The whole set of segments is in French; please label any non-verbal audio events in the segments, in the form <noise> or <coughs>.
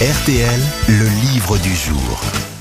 RTL, le livre du jour.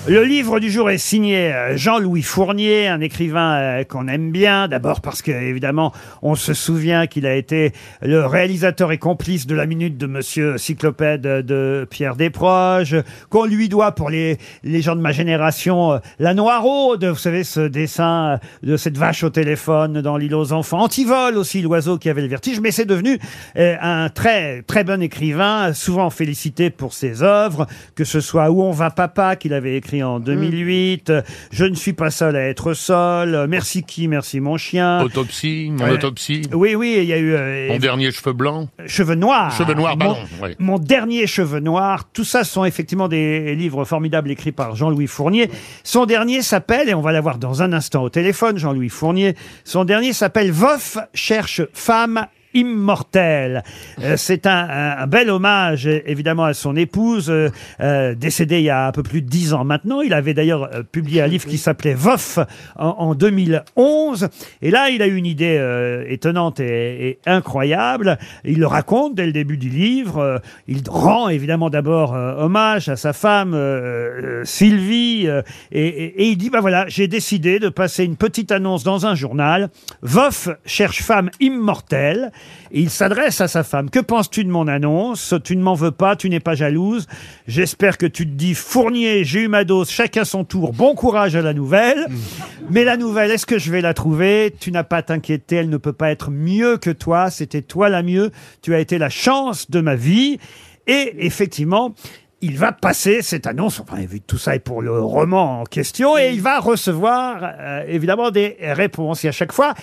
Le livre du jour est signé euh, Jean-Louis Fournier, un écrivain euh, qu'on aime bien. D'abord parce que, évidemment, on se souvient qu'il a été le réalisateur et complice de la minute de Monsieur Cyclopède de Pierre Desproges, qu'on lui doit pour les, les gens de ma génération euh, la Noiraude, vous savez, ce dessin euh, de cette vache au téléphone dans l'île aux enfants. Antivol aussi, l'oiseau qui avait le vertige. Mais c'est devenu euh, un très, très bon écrivain, souvent félicité pour ses œuvres, que ce soit Où on va papa, qu'il avait écrit en 2008, euh, Je ne suis pas seul à être seul, euh, Merci qui, merci mon chien. Autopsie, mon Ouais. autopsie. Oui, oui, il y a eu euh, Mon dernier cheveu blanc. Cheveux noirs. Cheveux noirs, mon, pardon, ouais. mon dernier cheveu noir. Tout ça sont effectivement des livres formidables écrits par Jean-Louis Fournier. Son dernier s'appelle, et on va l'avoir dans un instant au téléphone, Jean-Louis Fournier. Son dernier s'appelle Voff cherche femme immortelle. Euh, c'est un, un- bel hommage évidemment à son épouse euh, euh, décédée il y a un peu plus de dix ans maintenant. Il avait d'ailleurs euh, publié un livre qui s'appelait Voff en, en 2011. Et là, il a eu une idée euh, étonnante et, et incroyable. Il le raconte dès le début du livre. Euh, il rend évidemment d'abord euh, hommage à sa femme euh, euh, Sylvie euh, et, et- et il dit bah voilà, j'ai décidé de passer une petite annonce dans un journal. Voff cherche femme immortelle. Et il s'adresse à sa femme. Que penses-tu de mon annonce? Tu ne m'en veux pas, tu n'es pas jalouse. J'espère que tu te dis Fournier, j'ai eu ma dose, chacun son tour. Bon courage à la nouvelle. <laughs> Mais la nouvelle, est-ce que je vais la trouver? Tu n'as pas à t'inquiéter, elle ne peut pas être mieux que toi. C'était toi la mieux. Tu as été la chance de ma vie. Et effectivement, il va passer cette annonce, enfin, vu que tout ça est pour le roman en question, et il va recevoir euh, évidemment des réponses. Et à chaque fois,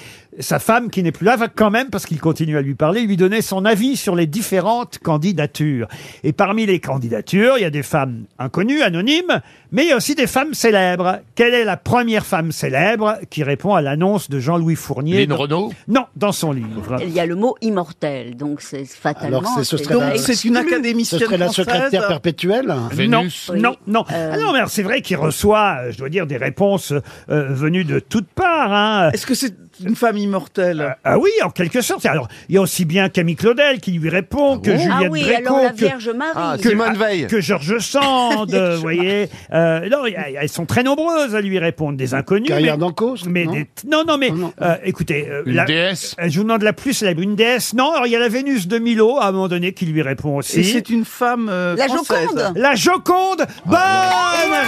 sa femme, qui n'est plus là, va quand même, parce qu'il continue à lui parler, lui donner son avis sur les différentes candidatures. Et parmi les candidatures, il y a des femmes inconnues, anonymes, mais il y a aussi des femmes célèbres. Quelle est la première femme célèbre qui répond à l'annonce de Jean-Louis Fournier Lynn dans- Renault Non, dans son livre. Il y a le mot immortel, donc c'est fatalement. Alors, c'est- ce serait la- c'est une exclu. Ce académicienne serait la française. secrétaire perpétuelle Vénus. Non, non, non. Euh, Ah non, mais alors, c'est vrai qu'il reçoit, euh, je dois dire, des réponses euh, venues de toutes parts. Hein. Est-ce que c'est une femme immortelle Ah oui, en quelque sorte. Alors, il y a aussi bien Camille Claudel qui lui répond, que Ah Juliette oui, Gréco, alors la que, Vierge Marie. que, Simone Veil. que Georges Sand, <laughs> vous voyez. Euh, non, il y a- elles sont très nombreuses à lui répondre, des inconnus. Carrière mais, mais non des- non, non, mais Non, non. euh, écoutez, euh, Une la- déesse. euh, je vous demande la plus célèbre, une déesse. Non, alors il y a la Vénus de Milo à un moment donné qui lui répond aussi. Et c'est une femme euh, La française. Joconde. La Joconde. Bonne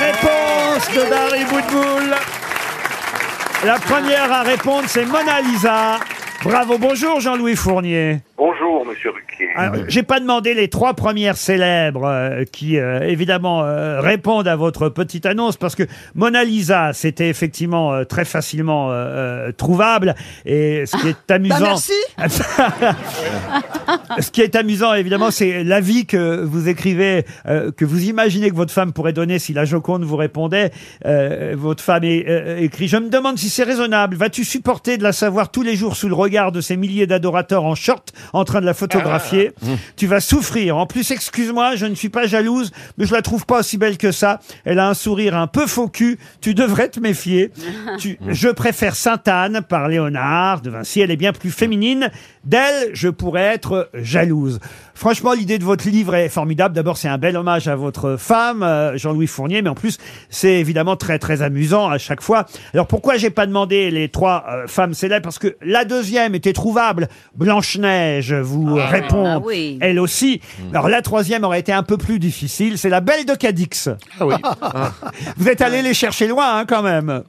réponse de Dari Boudboul. La première à répondre, c'est Mona Lisa. Bravo, bonjour Jean-Louis Fournier. Bonjour, monsieur Ruquier. Alors, j'ai pas demandé les trois premières célèbres euh, qui, euh, évidemment, euh, répondent à votre petite annonce parce que Mona Lisa, c'était effectivement euh, très facilement euh, euh, trouvable. Et ce qui est amusant. Bah, merci. <laughs> Ce qui est amusant, évidemment, c'est l'avis que vous écrivez, euh, que vous imaginez que votre femme pourrait donner si la Joconde vous répondait. Euh, votre femme est, euh, écrit Je me demande si c'est raisonnable. Vas-tu supporter de la savoir tous les jours sous le regard de ces milliers d'adorateurs en short en train de la photographier Tu vas souffrir. En plus, excuse-moi, je ne suis pas jalouse, mais je la trouve pas aussi belle que ça. Elle a un sourire un peu faux cul. Tu devrais te méfier. <laughs> Tu- je préfère Sainte-Anne par Léonard de Vinci. Elle est bien plus féminine. D'elle, je pourrais être jalouse. Franchement, l'idée de votre livre est formidable. D'abord, c'est un bel hommage à votre femme, euh, Jean-Louis Fournier, mais en plus, c'est évidemment très très amusant à chaque fois. Alors pourquoi j'ai pas demandé les trois euh, femmes célèbres? Parce que la deuxième était trouvable. Blanche-Neige vous euh, répond, Ah oui. elle aussi. Alors la troisième aurait été un peu plus difficile. C'est la Belle de Cadix. Ah oui. <laughs> Vous êtes allé les chercher loin, hein, quand même.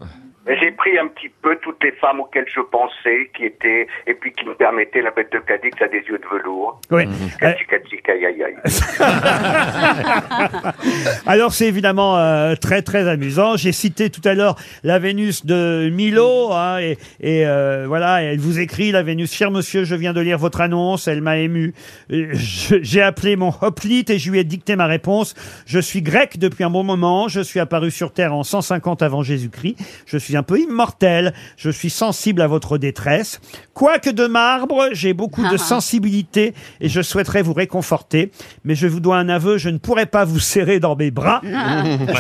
J'ai pris un petit peu toutes les femmes auxquelles je pensais, qui étaient, et puis qui me permettaient, la bête de Cadix a des yeux de velours. Oui. Euh, Catsi, catsi, aïe, aïe, aïe. <laughs> Alors c'est évidemment euh, très très amusant. J'ai cité tout à l'heure la Vénus de Milo hein, et, et, euh, voilà, elle vous écrit la Vénus. Cher monsieur, je viens de lire votre annonce, elle m'a ému. Euh, je- J'ai appelé mon hoplite et je lui ai dicté ma réponse. Je suis grec depuis un bon moment. Je suis apparu sur Terre en 150 avant Jésus-Christ. Je suis un peu immortel. Je suis sensible à votre détresse. Quoique de marbre, j'ai beaucoup de sensibilité et je souhaiterais vous réconforter. Mais je vous dois un aveu, je ne pourrais pas vous serrer dans mes bras.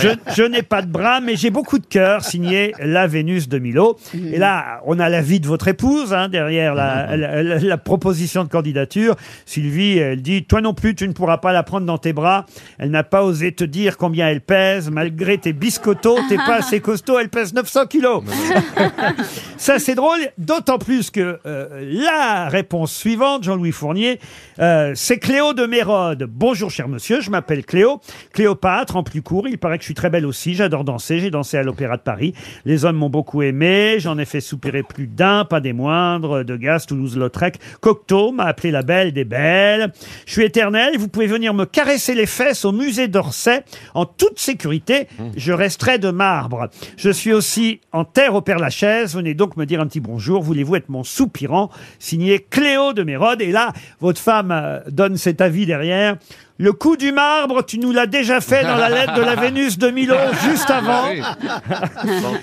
Je, je n'ai pas de bras, mais j'ai beaucoup de cœur, signé La Vénus de Milo. Et là, on a l'avis de votre épouse hein, derrière la, la- la- la proposition de candidature. Sylvie, elle dit, toi non plus, tu ne pourras pas la prendre dans tes bras. Elle n'a pas osé te dire combien elle pèse. Malgré tes biscottos, t'es pas <laughs> assez costaud, elle pèse 900 kilos. <laughs> Ça, c'est drôle, d'autant plus que euh, la réponse suivante, Jean-Louis Fournier, euh, c'est Cléo de Mérode. Bonjour, cher monsieur, je m'appelle Cléo. Cléopâtre, en plus court, il paraît que je suis très belle aussi. J'adore danser, j'ai dansé à l'Opéra de Paris. Les hommes m'ont beaucoup aimé, j'en ai fait soupirer plus d'un, pas des moindres. De Gaz, Toulouse-Lautrec, Cocteau m'a appelé la belle des belles. Je suis éternel, vous pouvez venir me caresser les fesses au musée d'Orsay en toute sécurité. Je resterai de marbre. Je suis aussi en terre au Père Lachaise. Venez donc me dire un petit bonjour. Voulez-vous être mon soupirant Signé Cléo de Mérode? Et là, votre femme euh, donne cet avis derrière. Le coup du marbre, tu nous l'as déjà fait dans la lettre de la Vénus de Milo <laughs> juste avant.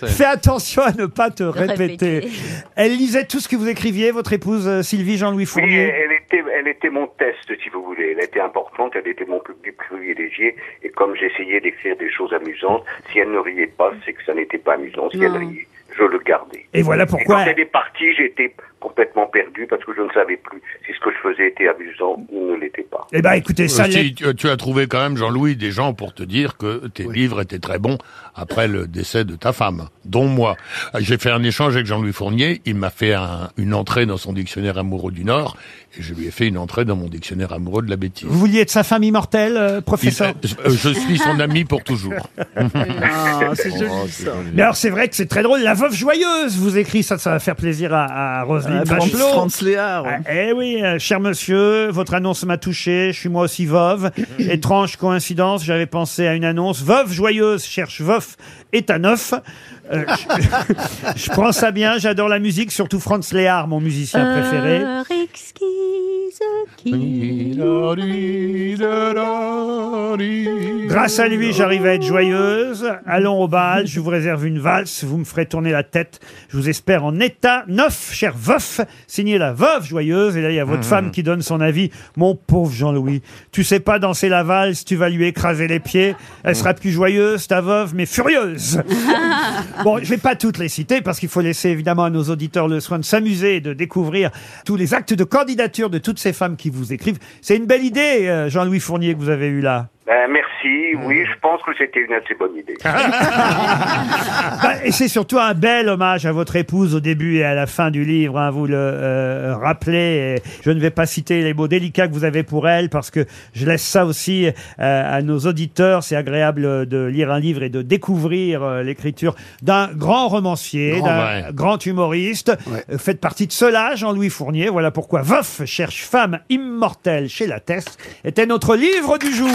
Fais attention à ne pas te répéter. Elle lisait tout ce que vous écriviez, votre épouse euh, Sylvie Jean-Louis Oui, Fournier. elle elle était mon test, si vous voulez. Elle était importante, elle était mon public privilégié. Et comme j'essayais d'écrire des choses amusantes, si elle ne riait pas, c'est que ça n'était pas amusant. Si elle riait, je le gardais. Et voilà Et pourquoi. quand elle est partie, j'étais complètement perdu parce que je ne savais plus si ce que je faisais était amusant ou ne l'était pas. Eh ben, écoutez, ça Euh, si, tu, tu as trouvé quand même, Jean-Louis, des gens pour te dire que tes livres étaient très bons après le décès de ta femme, dont moi. J'ai fait un échange avec Jean-Louis Fournier, il m'a fait un- une entrée dans son dictionnaire amoureux du Nord, et je lui ai fait une entrée dans mon dictionnaire amoureux de la bêtise. Vous vouliez être sa femme immortelle, euh, Il- professeur euh, je suis son ami pour toujours. <laughs> Ah, c'est joli Oh, ça. Mais alors c'est vrai que c'est très drôle. La veuve joyeuse vous écrit ça, ça va faire plaisir à, à Roselyne Ah, Franz, Léard. Ah, eh oui, euh, cher monsieur, votre annonce m'a touché. Je suis moi aussi veuve. <coughs> Étrange coïncidence, j'avais pensé à une annonce. Veuve joyeuse cherche veuf est à neuf. Euh, je, <laughs> je prends ça bien. J'adore la musique, surtout Franz Léard, mon musicien préféré. Exquise qui Grâce à lui, j'arrive à être joyeuse. Allons au bal, je vous réserve une valse, vous me ferez tourner la tête. Je vous espère en état neuf, cher veuf, signé la veuve joyeuse. Et là, il y a votre femme qui donne son avis. Mon pauvre Jean-Louis, tu sais pas danser la valse, tu vas lui écraser les pieds. Elle sera plus joyeuse, ta veuve, mais furieuse. <laughs> Bon, je vais pas toutes les citer parce qu'il faut laisser évidemment à nos auditeurs le soin de s'amuser et de découvrir tous les actes de candidature de toutes ces femmes qui vous. C'est une belle idée, euh, Jean-Louis Fournier, que vous avez eu là. Ben, merci. Oui, je pense que c'était une assez bonne idée. <laughs> Bah, et c'est surtout un bel hommage à votre épouse au début et à la fin du livre. hein, vous le euh, rappelez. Et je ne vais pas citer les mots délicats que vous avez pour elle parce que je laisse ça aussi euh, à nos auditeurs. C'est agréable de lire un livre et de découvrir euh, l'écriture d'un grand romancier, Grand, d'un ouais. grand humoriste. Euh, Faites partie de cela, Jean-Louis Fournier. Voilà pourquoi Veuf cherche femme immortelle chez la Teste était notre livre du jour.